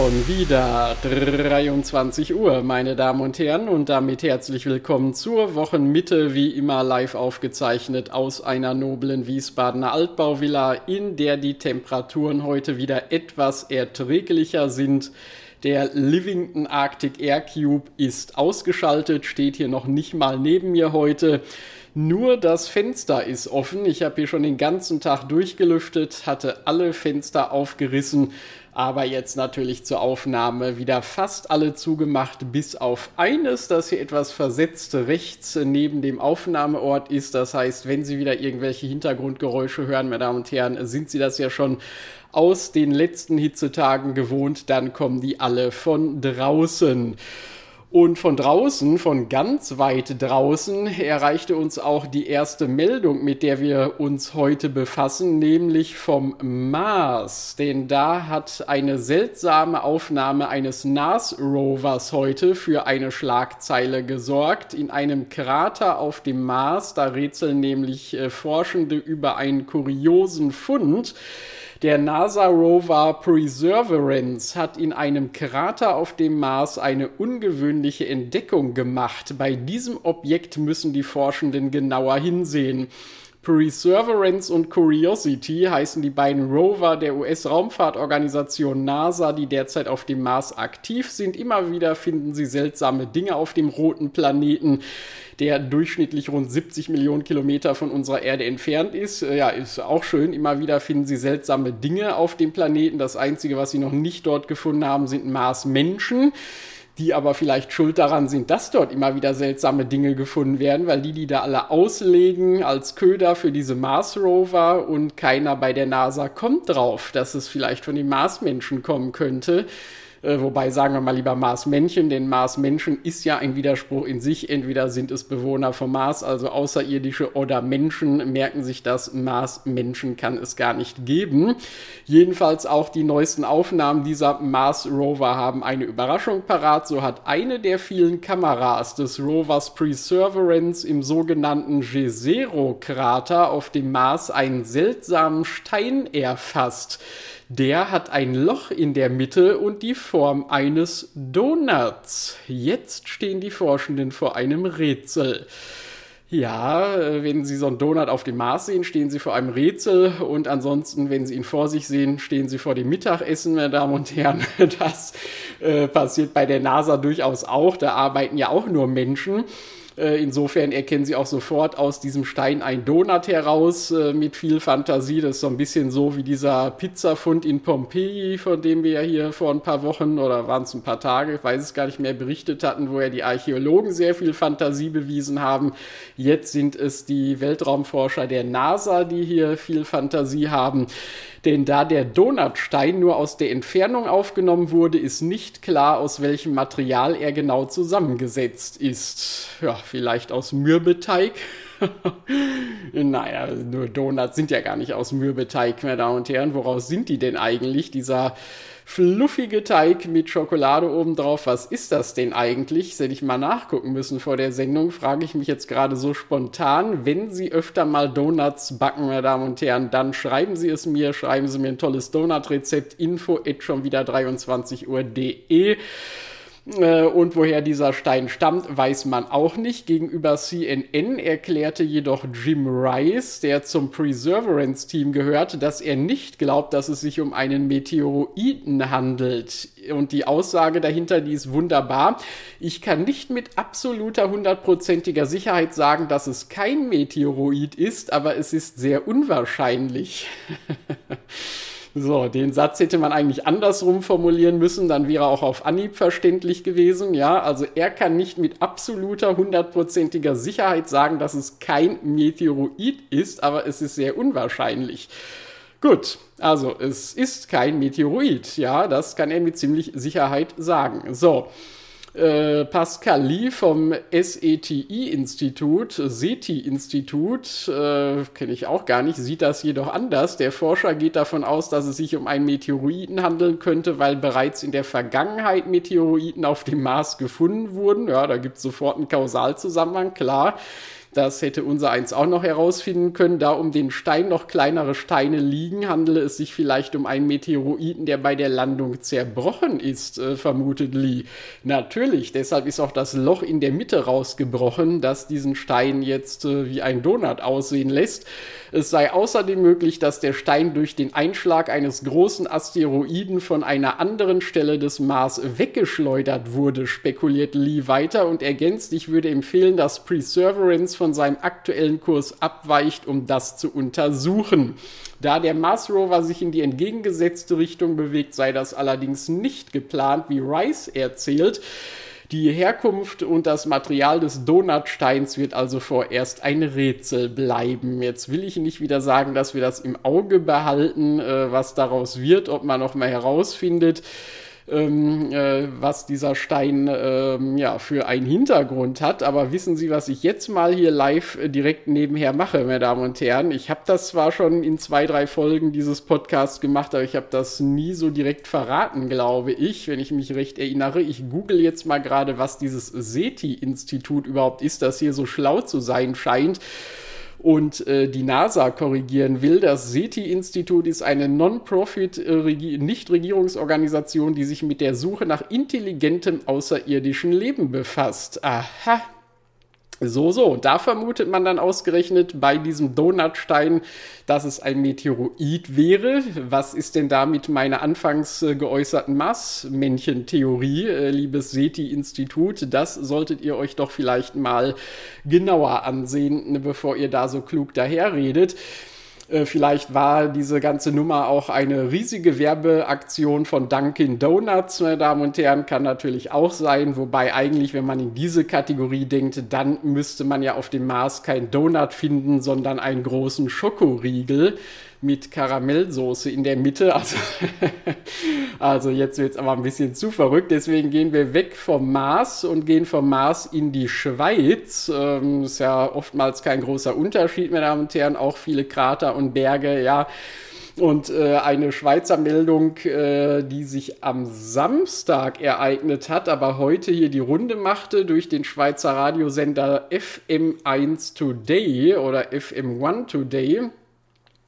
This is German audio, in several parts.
Schon wieder 23 Uhr, meine Damen und Herren, und damit herzlich willkommen zur Wochenmitte, wie immer live aufgezeichnet aus einer noblen Wiesbadener Altbauvilla, in der die Temperaturen heute wieder etwas erträglicher sind. Der Livington Arctic Air Cube ist ausgeschaltet, steht hier noch nicht mal neben mir heute. Nur das Fenster ist offen. Ich habe hier schon den ganzen Tag durchgelüftet, hatte alle Fenster aufgerissen aber jetzt natürlich zur Aufnahme wieder fast alle zugemacht, bis auf eines, das hier etwas versetzt rechts neben dem Aufnahmeort ist. Das heißt, wenn Sie wieder irgendwelche Hintergrundgeräusche hören, meine Damen und Herren, sind Sie das ja schon aus den letzten Hitzetagen gewohnt, dann kommen die alle von draußen. Und von draußen, von ganz weit draußen, erreichte uns auch die erste Meldung, mit der wir uns heute befassen, nämlich vom Mars. Denn da hat eine seltsame Aufnahme eines NAS-Rovers heute für eine Schlagzeile gesorgt. In einem Krater auf dem Mars, da rätseln nämlich äh, Forschende über einen kuriosen Fund. Der NASA-Rover Perseverance hat in einem Krater auf dem Mars eine ungewöhnliche Entdeckung gemacht. Bei diesem Objekt müssen die Forschenden genauer hinsehen. Perseverance und Curiosity heißen die beiden Rover der US-Raumfahrtorganisation NASA, die derzeit auf dem Mars aktiv sind. Immer wieder finden sie seltsame Dinge auf dem roten Planeten, der durchschnittlich rund 70 Millionen Kilometer von unserer Erde entfernt ist. Äh, ja, ist auch schön. Immer wieder finden sie seltsame Dinge auf dem Planeten. Das Einzige, was sie noch nicht dort gefunden haben, sind Mars-Menschen die aber vielleicht schuld daran sind, dass dort immer wieder seltsame Dinge gefunden werden, weil die die da alle auslegen als Köder für diese Mars Rover und keiner bei der NASA kommt drauf, dass es vielleicht von den Marsmenschen kommen könnte. Äh, wobei sagen wir mal lieber Mars-Männchen, denn Mars-Menschen ist ja ein Widerspruch in sich. Entweder sind es Bewohner vom Mars, also Außerirdische, oder Menschen. Merken sich das, Mars-Menschen kann es gar nicht geben. Jedenfalls auch die neuesten Aufnahmen dieser Mars-Rover haben eine Überraschung parat. So hat eine der vielen Kameras des Rovers Perseverance im sogenannten Jezero-Krater auf dem Mars einen seltsamen Stein erfasst. Der hat ein Loch in der Mitte und die Form eines Donuts. Jetzt stehen die Forschenden vor einem Rätsel. Ja, wenn Sie so einen Donut auf dem Mars sehen, stehen Sie vor einem Rätsel und ansonsten, wenn Sie ihn vor sich sehen, stehen Sie vor dem Mittagessen, meine Damen und Herren. Das äh, passiert bei der NASA durchaus auch. Da arbeiten ja auch nur Menschen. Äh, insofern erkennen sie auch sofort aus diesem Stein ein Donut heraus äh, mit viel Fantasie. Das ist so ein bisschen so wie dieser Pizzafund in Pompeji, von dem wir ja hier vor ein paar Wochen oder waren es ein paar Tage, ich weiß es gar nicht mehr, berichtet hatten, wo ja die Archäologen sehr viel Fantasie bewiesen haben. Jetzt sind es die Weltraumforscher der NASA, die hier viel Fantasie haben. Denn da der Donutstein nur aus der Entfernung aufgenommen wurde, ist nicht klar, aus welchem Material er genau zusammengesetzt ist. Ja, vielleicht aus Mürbeteig. naja, nur Donuts sind ja gar nicht aus Mürbeteig, meine Damen und Herren. Woraus sind die denn eigentlich? Dieser fluffige Teig mit Schokolade obendrauf. Was ist das denn eigentlich? Das hätte ich mal nachgucken müssen vor der Sendung. Frage ich mich jetzt gerade so spontan. Wenn Sie öfter mal Donuts backen, meine Damen und Herren, dann schreiben Sie es mir. Schreiben Sie mir ein tolles Donut-Rezept. Info at schon wieder 23 Uhr.de. Äh, und woher dieser Stein stammt, weiß man auch nicht. Gegenüber CNN erklärte jedoch Jim Rice, der zum Perseverance-Team gehört, dass er nicht glaubt, dass es sich um einen Meteoroiden handelt. Und die Aussage dahinter, die ist wunderbar. Ich kann nicht mit absoluter hundertprozentiger Sicherheit sagen, dass es kein Meteoroid ist, aber es ist sehr unwahrscheinlich. So, den Satz hätte man eigentlich andersrum formulieren müssen, dann wäre auch auf Anhieb verständlich gewesen. Ja, also er kann nicht mit absoluter, hundertprozentiger Sicherheit sagen, dass es kein Meteoroid ist, aber es ist sehr unwahrscheinlich. Gut, also es ist kein Meteoroid, ja, das kann er mit ziemlich Sicherheit sagen. So. Äh, Pascal Lee vom SETI-Institut, SETI-Institut, äh, kenne ich auch gar nicht, sieht das jedoch anders. Der Forscher geht davon aus, dass es sich um einen Meteoriten handeln könnte, weil bereits in der Vergangenheit Meteoriten auf dem Mars gefunden wurden. Ja, da gibt es sofort einen Kausalzusammenhang, klar. Das hätte unser eins auch noch herausfinden können. Da um den Stein noch kleinere Steine liegen, handele es sich vielleicht um einen Meteoriten, der bei der Landung zerbrochen ist, äh, vermutet Lee. Natürlich, deshalb ist auch das Loch in der Mitte rausgebrochen, das diesen Stein jetzt äh, wie ein Donut aussehen lässt. Es sei außerdem möglich, dass der Stein durch den Einschlag eines großen Asteroiden von einer anderen Stelle des Mars weggeschleudert wurde, spekuliert Lee weiter und ergänzt, ich würde empfehlen, dass Perseverance von seinem aktuellen Kurs abweicht, um das zu untersuchen. Da der Mars Rover sich in die entgegengesetzte Richtung bewegt, sei das allerdings nicht geplant, wie Rice erzählt. Die Herkunft und das Material des Donutsteins wird also vorerst ein Rätsel bleiben. Jetzt will ich nicht wieder sagen, dass wir das im Auge behalten, äh, was daraus wird, ob man noch mal herausfindet, ähm, äh, was dieser Stein ähm, ja, für einen Hintergrund hat. Aber wissen Sie, was ich jetzt mal hier live äh, direkt nebenher mache, meine Damen und Herren? Ich habe das zwar schon in zwei, drei Folgen dieses Podcasts gemacht, aber ich habe das nie so direkt verraten, glaube ich, wenn ich mich recht erinnere. Ich google jetzt mal gerade, was dieses SETI-Institut überhaupt ist, das hier so schlau zu sein scheint und äh, die NASA korrigieren will. Das SETI-Institut ist eine Non-Profit, äh, Nichtregierungsorganisation, die sich mit der Suche nach intelligentem außerirdischen Leben befasst. Aha. So, so. Da vermutet man dann ausgerechnet bei diesem Donutstein, dass es ein Meteoroid wäre. Was ist denn da mit meiner anfangs äh, geäußerten Marsmännchen-Theorie, äh, liebes SETI-Institut? Das solltet ihr euch doch vielleicht mal genauer ansehen, bevor ihr da so klug daherredet. Äh, vielleicht war diese ganze Nummer auch eine riesige Werbeaktion von Dunkin' Donuts, meine Damen und Herren, kann natürlich auch sein. Wobei eigentlich, wenn man in diese Kategorie denkt, dann müsste man ja auf dem Mars kein Donut finden, sondern einen großen Schokoriegel mit Karamellsoße in der Mitte. Also, also jetzt wird es aber ein bisschen zu verrückt. Deswegen gehen wir weg vom Mars und gehen vom Mars in die Schweiz. Ähm, ist ja oftmals kein großer Unterschied, meine Damen und Herren. Auch viele Krater und Berge, ja. Und äh, eine Schweizer Meldung, äh, die sich am Samstag ereignet hat, aber heute hier die Runde machte durch den Schweizer Radiosender FM1 Today oder FM1 Today.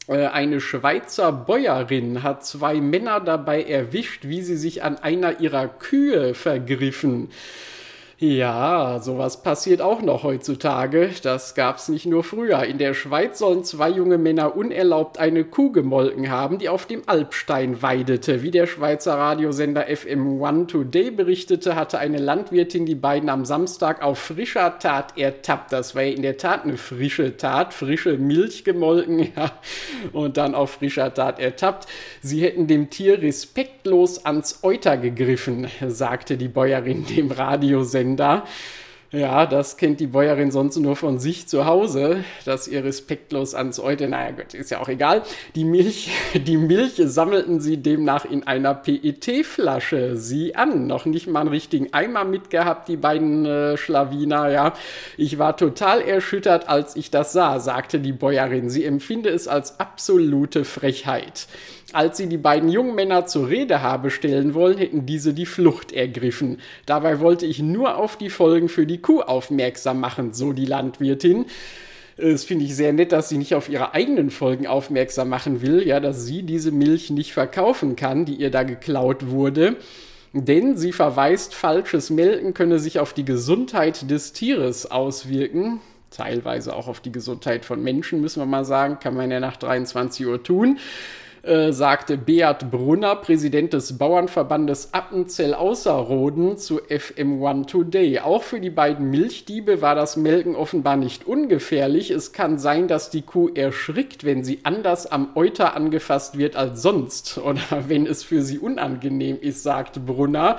Äh, eine Schweizer Bäuerin hat zwei Männer dabei erwischt, wie sie sich an einer ihrer Kühe vergriffen. Ja, sowas passiert auch noch heutzutage. Das gab's nicht nur früher. In der Schweiz sollen zwei junge Männer unerlaubt eine Kuh gemolken haben, die auf dem Alpstein weidete. Wie der Schweizer Radiosender FM1 Today berichtete, hatte eine Landwirtin die beiden am Samstag auf frischer Tat ertappt. Das war ja in der Tat eine frische Tat, frische Milch gemolken, ja, und dann auf frischer Tat ertappt. Sie hätten dem Tier respektlos ans Euter gegriffen, sagte die Bäuerin dem Radiosender da. Ja, das kennt die Bäuerin sonst nur von sich zu Hause, dass ihr respektlos ans Eute, naja Gott, ist ja auch egal. Die Milch, die Milch sammelten sie demnach in einer PET-Flasche. Sie an, noch nicht mal einen richtigen Eimer mitgehabt, die beiden äh, Schlawiner, ja. Ich war total erschüttert, als ich das sah, sagte die Bäuerin. Sie empfinde es als absolute Frechheit. Als sie die beiden jungen Männer zur Rede habe stellen wollen, hätten diese die Flucht ergriffen. Dabei wollte ich nur auf die Folgen für die Kuh aufmerksam machen, so die Landwirtin. Das finde ich sehr nett, dass sie nicht auf ihre eigenen Folgen aufmerksam machen will, ja, dass sie diese Milch nicht verkaufen kann, die ihr da geklaut wurde. Denn sie verweist, falsches Melken könne sich auf die Gesundheit des Tieres auswirken. Teilweise auch auf die Gesundheit von Menschen, müssen wir mal sagen, kann man ja nach 23 Uhr tun. Äh, sagte Beat Brunner, Präsident des Bauernverbandes Appenzell Außerroden, zu FM1 Today. Auch für die beiden Milchdiebe war das Melken offenbar nicht ungefährlich. Es kann sein, dass die Kuh erschrickt, wenn sie anders am Euter angefasst wird als sonst. Oder wenn es für sie unangenehm ist, sagte Brunner,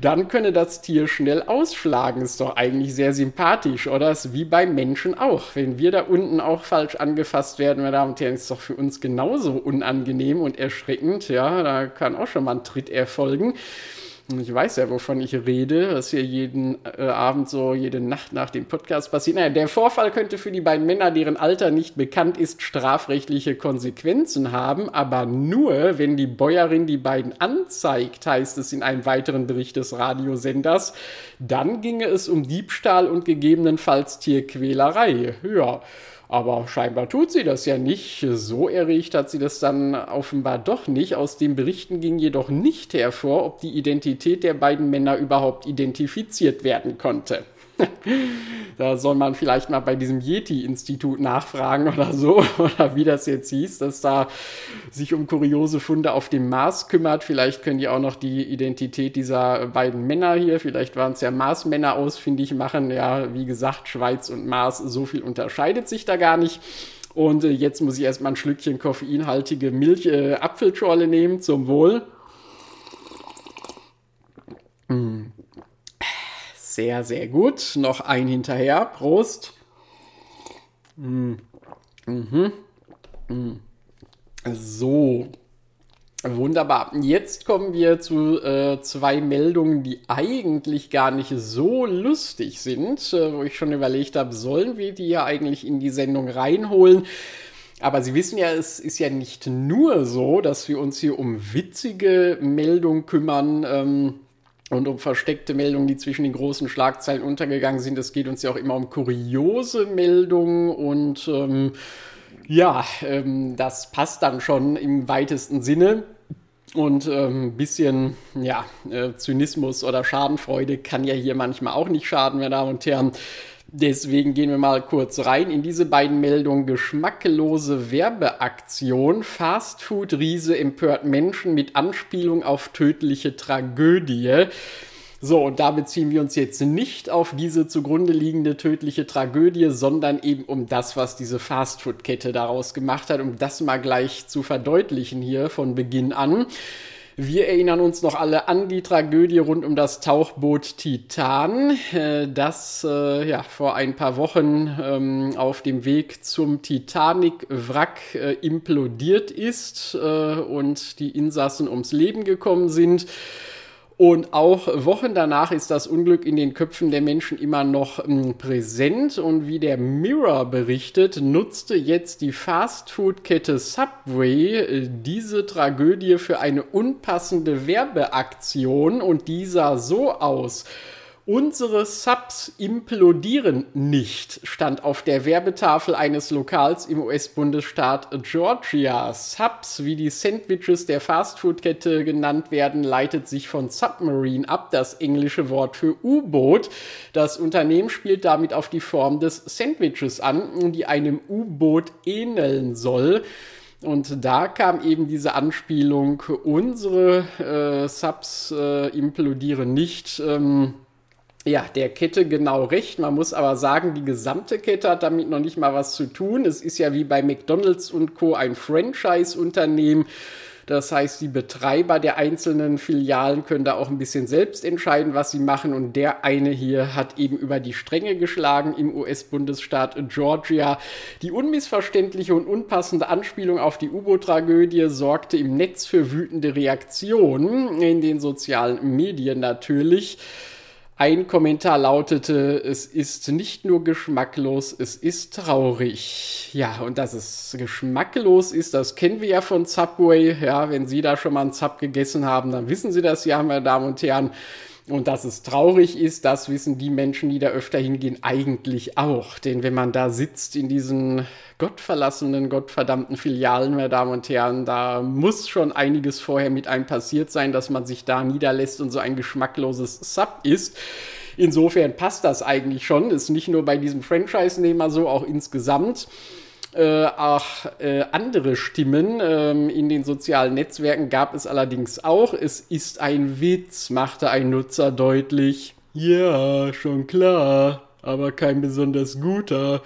dann könne das Tier schnell ausschlagen. Ist doch eigentlich sehr sympathisch, oder? Ist wie beim Menschen auch. Wenn wir da unten auch falsch angefasst werden, meine Damen und Herren, ist doch für uns genauso unangenehm unangenehm und erschreckend. Ja, da kann auch schon mal ein Tritt erfolgen. Ich weiß ja, wovon ich rede, was hier jeden äh, Abend so, jede Nacht nach dem Podcast passiert. Naja, der Vorfall könnte für die beiden Männer, deren Alter nicht bekannt ist, strafrechtliche Konsequenzen haben, aber nur, wenn die Bäuerin die beiden anzeigt, heißt es in einem weiteren Bericht des Radiosenders. Dann ginge es um Diebstahl und gegebenenfalls Tierquälerei. Ja. Aber scheinbar tut sie das ja nicht. So erregt hat sie das dann offenbar doch nicht. Aus den Berichten ging jedoch nicht hervor, ob die Identität der beiden Männer überhaupt identifiziert werden konnte. Da soll man vielleicht mal bei diesem Yeti-Institut nachfragen oder so, oder wie das jetzt hieß, dass da sich um kuriose Funde auf dem Mars kümmert. Vielleicht können die auch noch die Identität dieser beiden Männer hier, vielleicht waren es ja Marsmänner ausfindig machen. Ja, wie gesagt, Schweiz und Mars, so viel unterscheidet sich da gar nicht. Und äh, jetzt muss ich erstmal ein Schlückchen koffeinhaltige Milch, äh, Apfelschorle nehmen, zum Wohl. Mm. Sehr, sehr gut. Noch ein hinterher. Prost. Mhm. Mm. So. Wunderbar. Jetzt kommen wir zu äh, zwei Meldungen, die eigentlich gar nicht so lustig sind, äh, wo ich schon überlegt habe, sollen wir die ja eigentlich in die Sendung reinholen? Aber Sie wissen ja, es ist ja nicht nur so, dass wir uns hier um witzige Meldungen kümmern. Ähm, und um versteckte Meldungen, die zwischen den großen Schlagzeilen untergegangen sind. Es geht uns ja auch immer um kuriose Meldungen und ähm, ja, ähm, das passt dann schon im weitesten Sinne. Und ein ähm, bisschen ja, äh, Zynismus oder Schadenfreude kann ja hier manchmal auch nicht schaden, meine Damen und Herren. Deswegen gehen wir mal kurz rein in diese beiden Meldungen. Geschmacklose Werbeaktion. Fastfood-Riese empört Menschen mit Anspielung auf tödliche Tragödie. So, und da beziehen wir uns jetzt nicht auf diese zugrunde liegende tödliche Tragödie, sondern eben um das, was diese Fastfood-Kette daraus gemacht hat, um das mal gleich zu verdeutlichen hier von Beginn an. Wir erinnern uns noch alle an die Tragödie rund um das Tauchboot Titan, äh, das äh, ja, vor ein paar Wochen ähm, auf dem Weg zum Titanic-Wrack äh, implodiert ist und die Insassen ums Leben gekommen sind. Und auch Wochen danach ist das Unglück in den Köpfen der Menschen immer noch ähm, präsent. Und wie der Mirror berichtet, nutzte jetzt die Fastfood-Kette Subway äh, diese Tragödie für eine unpassende Werbeaktion. Und die sah so aus. Unsere Subs implodieren nicht, stand auf der Werbetafel eines Lokals im US-Bundesstaat Georgia. Subs, wie die Sandwiches der Fastfood-Kette genannt werden, leitet sich von Submarine ab, das englische Wort für U-Boot. Das Unternehmen spielt damit auf die Form des Sandwiches an, die einem U-Boot ähneln soll. Und da kam eben diese Anspielung, unsere äh, Subs äh, implodieren nicht. Ähm, ja, der Kette genau recht. Man muss aber sagen, die gesamte Kette hat damit noch nicht mal was zu tun. Es ist ja wie bei McDonald's und Co. ein Franchise-Unternehmen. Das heißt, die Betreiber der einzelnen Filialen können da auch ein bisschen selbst entscheiden, was sie machen. Und der eine hier hat eben über die Stränge geschlagen im US-Bundesstaat Georgia. Die unmissverständliche und unpassende Anspielung auf die U-Boot-Tragödie sorgte im Netz für wütende Reaktionen, in den sozialen Medien natürlich. Ein Kommentar lautete, es ist nicht nur geschmacklos, es ist traurig. Ja, und dass es geschmacklos ist, das kennen wir ja von Subway. Ja, wenn Sie da schon mal einen Sub gegessen haben, dann wissen Sie das ja, meine Damen und Herren. Und dass es traurig ist, das wissen die Menschen, die da öfter hingehen, eigentlich auch. Denn wenn man da sitzt in diesen gottverlassenen, gottverdammten Filialen, meine Damen und Herren, da muss schon einiges vorher mit einem passiert sein, dass man sich da niederlässt und so ein geschmackloses Sub isst. Insofern passt das eigentlich schon. Ist nicht nur bei diesem Franchise-Nehmer so, auch insgesamt äh, auch äh, andere Stimmen ähm, in den sozialen Netzwerken gab es allerdings auch. Es ist ein Witz, machte ein Nutzer deutlich. Ja, schon klar, aber kein besonders guter.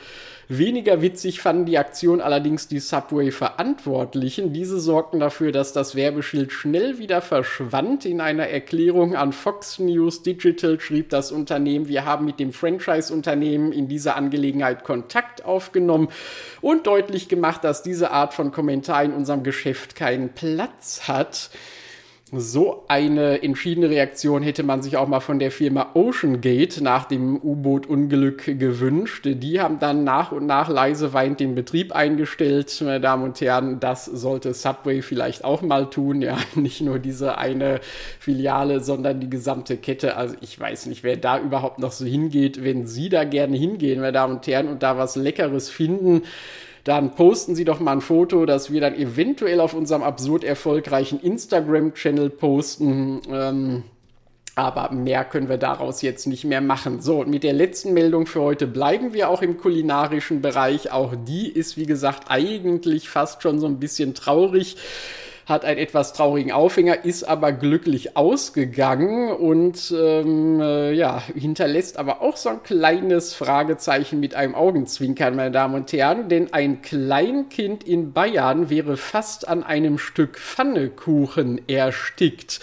Weniger witzig fanden die Aktion allerdings die Subway-Verantwortlichen. Diese sorgten dafür, dass das Werbeschild schnell wieder verschwand. In einer Erklärung an Fox News Digital schrieb das Unternehmen, wir haben mit dem Franchise-Unternehmen in dieser Angelegenheit Kontakt aufgenommen und deutlich gemacht, dass diese Art von Kommentar in unserem Geschäft keinen Platz hat. So eine entschiedene Reaktion hätte man sich auch mal von der Firma Ocean Gate nach dem U-Boot-Unglück gewünscht. Die haben dann nach und nach leise weint den Betrieb eingestellt. Meine Damen und Herren, das sollte Subway vielleicht auch mal tun. Ja, nicht nur diese eine Filiale, sondern die gesamte Kette. Also ich weiß nicht, wer da überhaupt noch so hingeht. Wenn Sie da gerne hingehen, meine Damen und Herren, und da was Leckeres finden, dann posten Sie doch mal ein Foto, das wir dann eventuell auf unserem absurd erfolgreichen Instagram-Channel posten. Ähm, aber mehr können wir daraus jetzt nicht mehr machen. So, und mit der letzten Meldung für heute bleiben wir auch im kulinarischen Bereich. Auch die ist, wie gesagt, eigentlich fast schon so ein bisschen traurig hat einen etwas traurigen Aufhänger, ist aber glücklich ausgegangen und ähm, äh, ja, hinterlässt aber auch so ein kleines Fragezeichen mit einem Augenzwinkern, meine Damen und Herren, denn ein Kleinkind in Bayern wäre fast an einem Stück Pfannekuchen erstickt.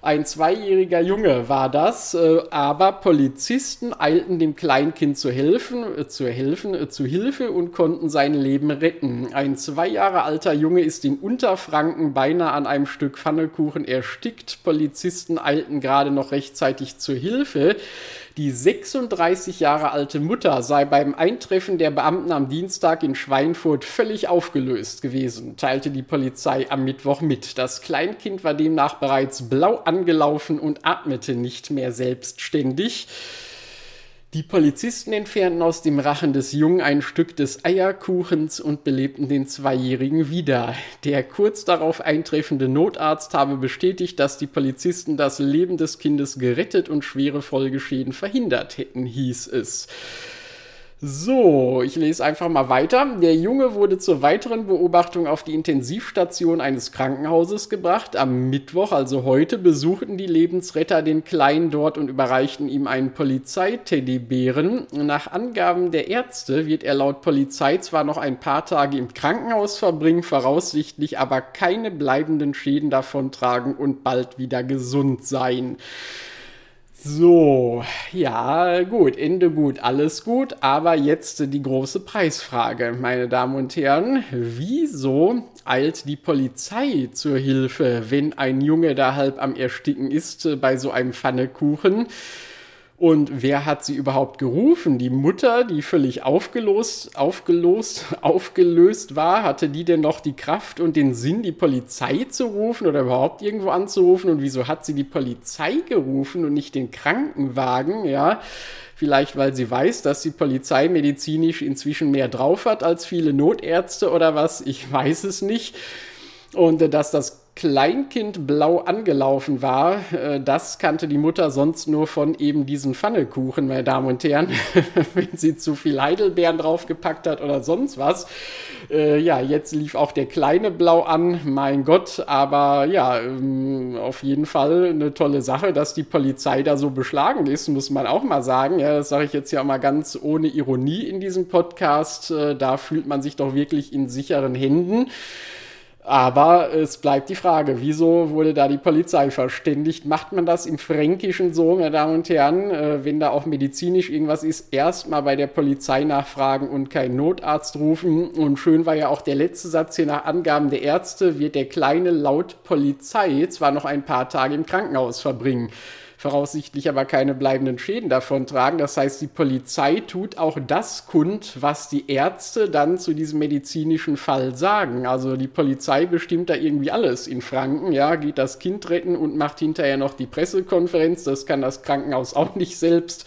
Ein zweijähriger Junge war das, äh, aber Polizisten eilten dem Kleinkind zu helfen, äh, zu helfen, äh, zu Hilfe und konnten sein Leben retten. Ein zwei Jahre alter Junge ist in Unterfranken beinahe an einem Stück Pfannekuchen erstickt. Polizisten eilten gerade noch rechtzeitig zur Hilfe. Die 36 Jahre alte Mutter sei beim Eintreffen der Beamten am Dienstag in Schweinfurt völlig aufgelöst gewesen, teilte die Polizei am Mittwoch mit. Das Kleinkind war demnach bereits blau angelaufen und atmete nicht mehr selbstständig. Die Polizisten entfernten aus dem Rachen des Jungen ein Stück des Eierkuchens und belebten den Zweijährigen wieder. Der kurz darauf eintreffende Notarzt habe bestätigt, dass die Polizisten das Leben des Kindes gerettet und schwere Folgeschäden verhindert hätten, hieß es. So, ich lese einfach mal weiter. Der Junge wurde zur weiteren Beobachtung auf die Intensivstation eines Krankenhauses gebracht. Am Mittwoch, also heute, besuchten die Lebensretter den Kleinen dort und überreichten ihm einen Polizeiteddybären. Nach Angaben der Ärzte wird er laut Polizei zwar noch ein paar Tage im Krankenhaus verbringen, voraussichtlich aber keine bleibenden Schäden davontragen und bald wieder gesund sein. So, ja, gut, Ende gut, alles gut, aber jetzt die große Preisfrage, meine Damen und Herren. Wieso eilt die Polizei zur Hilfe, wenn ein Junge da halb am Ersticken ist bei so einem Pfannekuchen? Und wer hat sie überhaupt gerufen? Die Mutter, die völlig aufgelost, aufgelost, aufgelöst war, hatte die denn noch die Kraft und den Sinn, die Polizei zu rufen oder überhaupt irgendwo anzurufen? Und wieso hat sie die Polizei gerufen und nicht den Krankenwagen? Ja, vielleicht weil sie weiß, dass die Polizei medizinisch inzwischen mehr drauf hat als viele Notärzte oder was? Ich weiß es nicht. Und äh, dass das Kleinkind blau angelaufen war, äh, das kannte die Mutter sonst nur von eben diesen Pfannekuchen, meine Damen und Herren, wenn sie zu viel Heidelbeeren draufgepackt hat oder sonst was. Äh, ja, jetzt lief auch der kleine blau an, mein Gott, aber ja, ähm, auf jeden Fall eine tolle Sache, dass die Polizei da so beschlagen ist, muss man auch mal sagen. Ja, das sage ich jetzt ja mal ganz ohne Ironie in diesem Podcast. Äh, da fühlt man sich doch wirklich in sicheren Händen. Aber es bleibt die Frage, wieso wurde da die Polizei verständigt? Macht man das im Fränkischen so, meine Damen und Herren, äh, wenn da auch medizinisch irgendwas ist, erstmal bei der Polizei nachfragen und keinen Notarzt rufen? Und schön war ja auch der letzte Satz hier nach Angaben der Ärzte, wird der Kleine laut Polizei zwar noch ein paar Tage im Krankenhaus verbringen voraussichtlich aber keine bleibenden Schäden davon tragen. Das heißt, die Polizei tut auch das kund, was die Ärzte dann zu diesem medizinischen Fall sagen. Also die Polizei bestimmt da irgendwie alles in Franken, ja, geht das Kind retten und macht hinterher noch die Pressekonferenz. Das kann das Krankenhaus auch nicht selbst.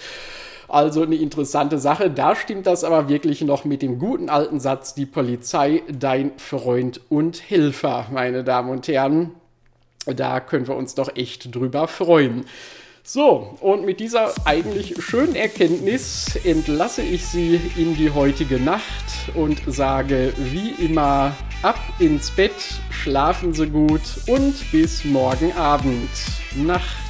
Also eine interessante Sache. Da stimmt das aber wirklich noch mit dem guten alten Satz, die Polizei, dein Freund und Helfer, meine Damen und Herren. Da können wir uns doch echt drüber freuen. So, und mit dieser eigentlich schönen Erkenntnis entlasse ich Sie in die heutige Nacht und sage wie immer ab ins Bett, schlafen Sie gut und bis morgen Abend. Nacht.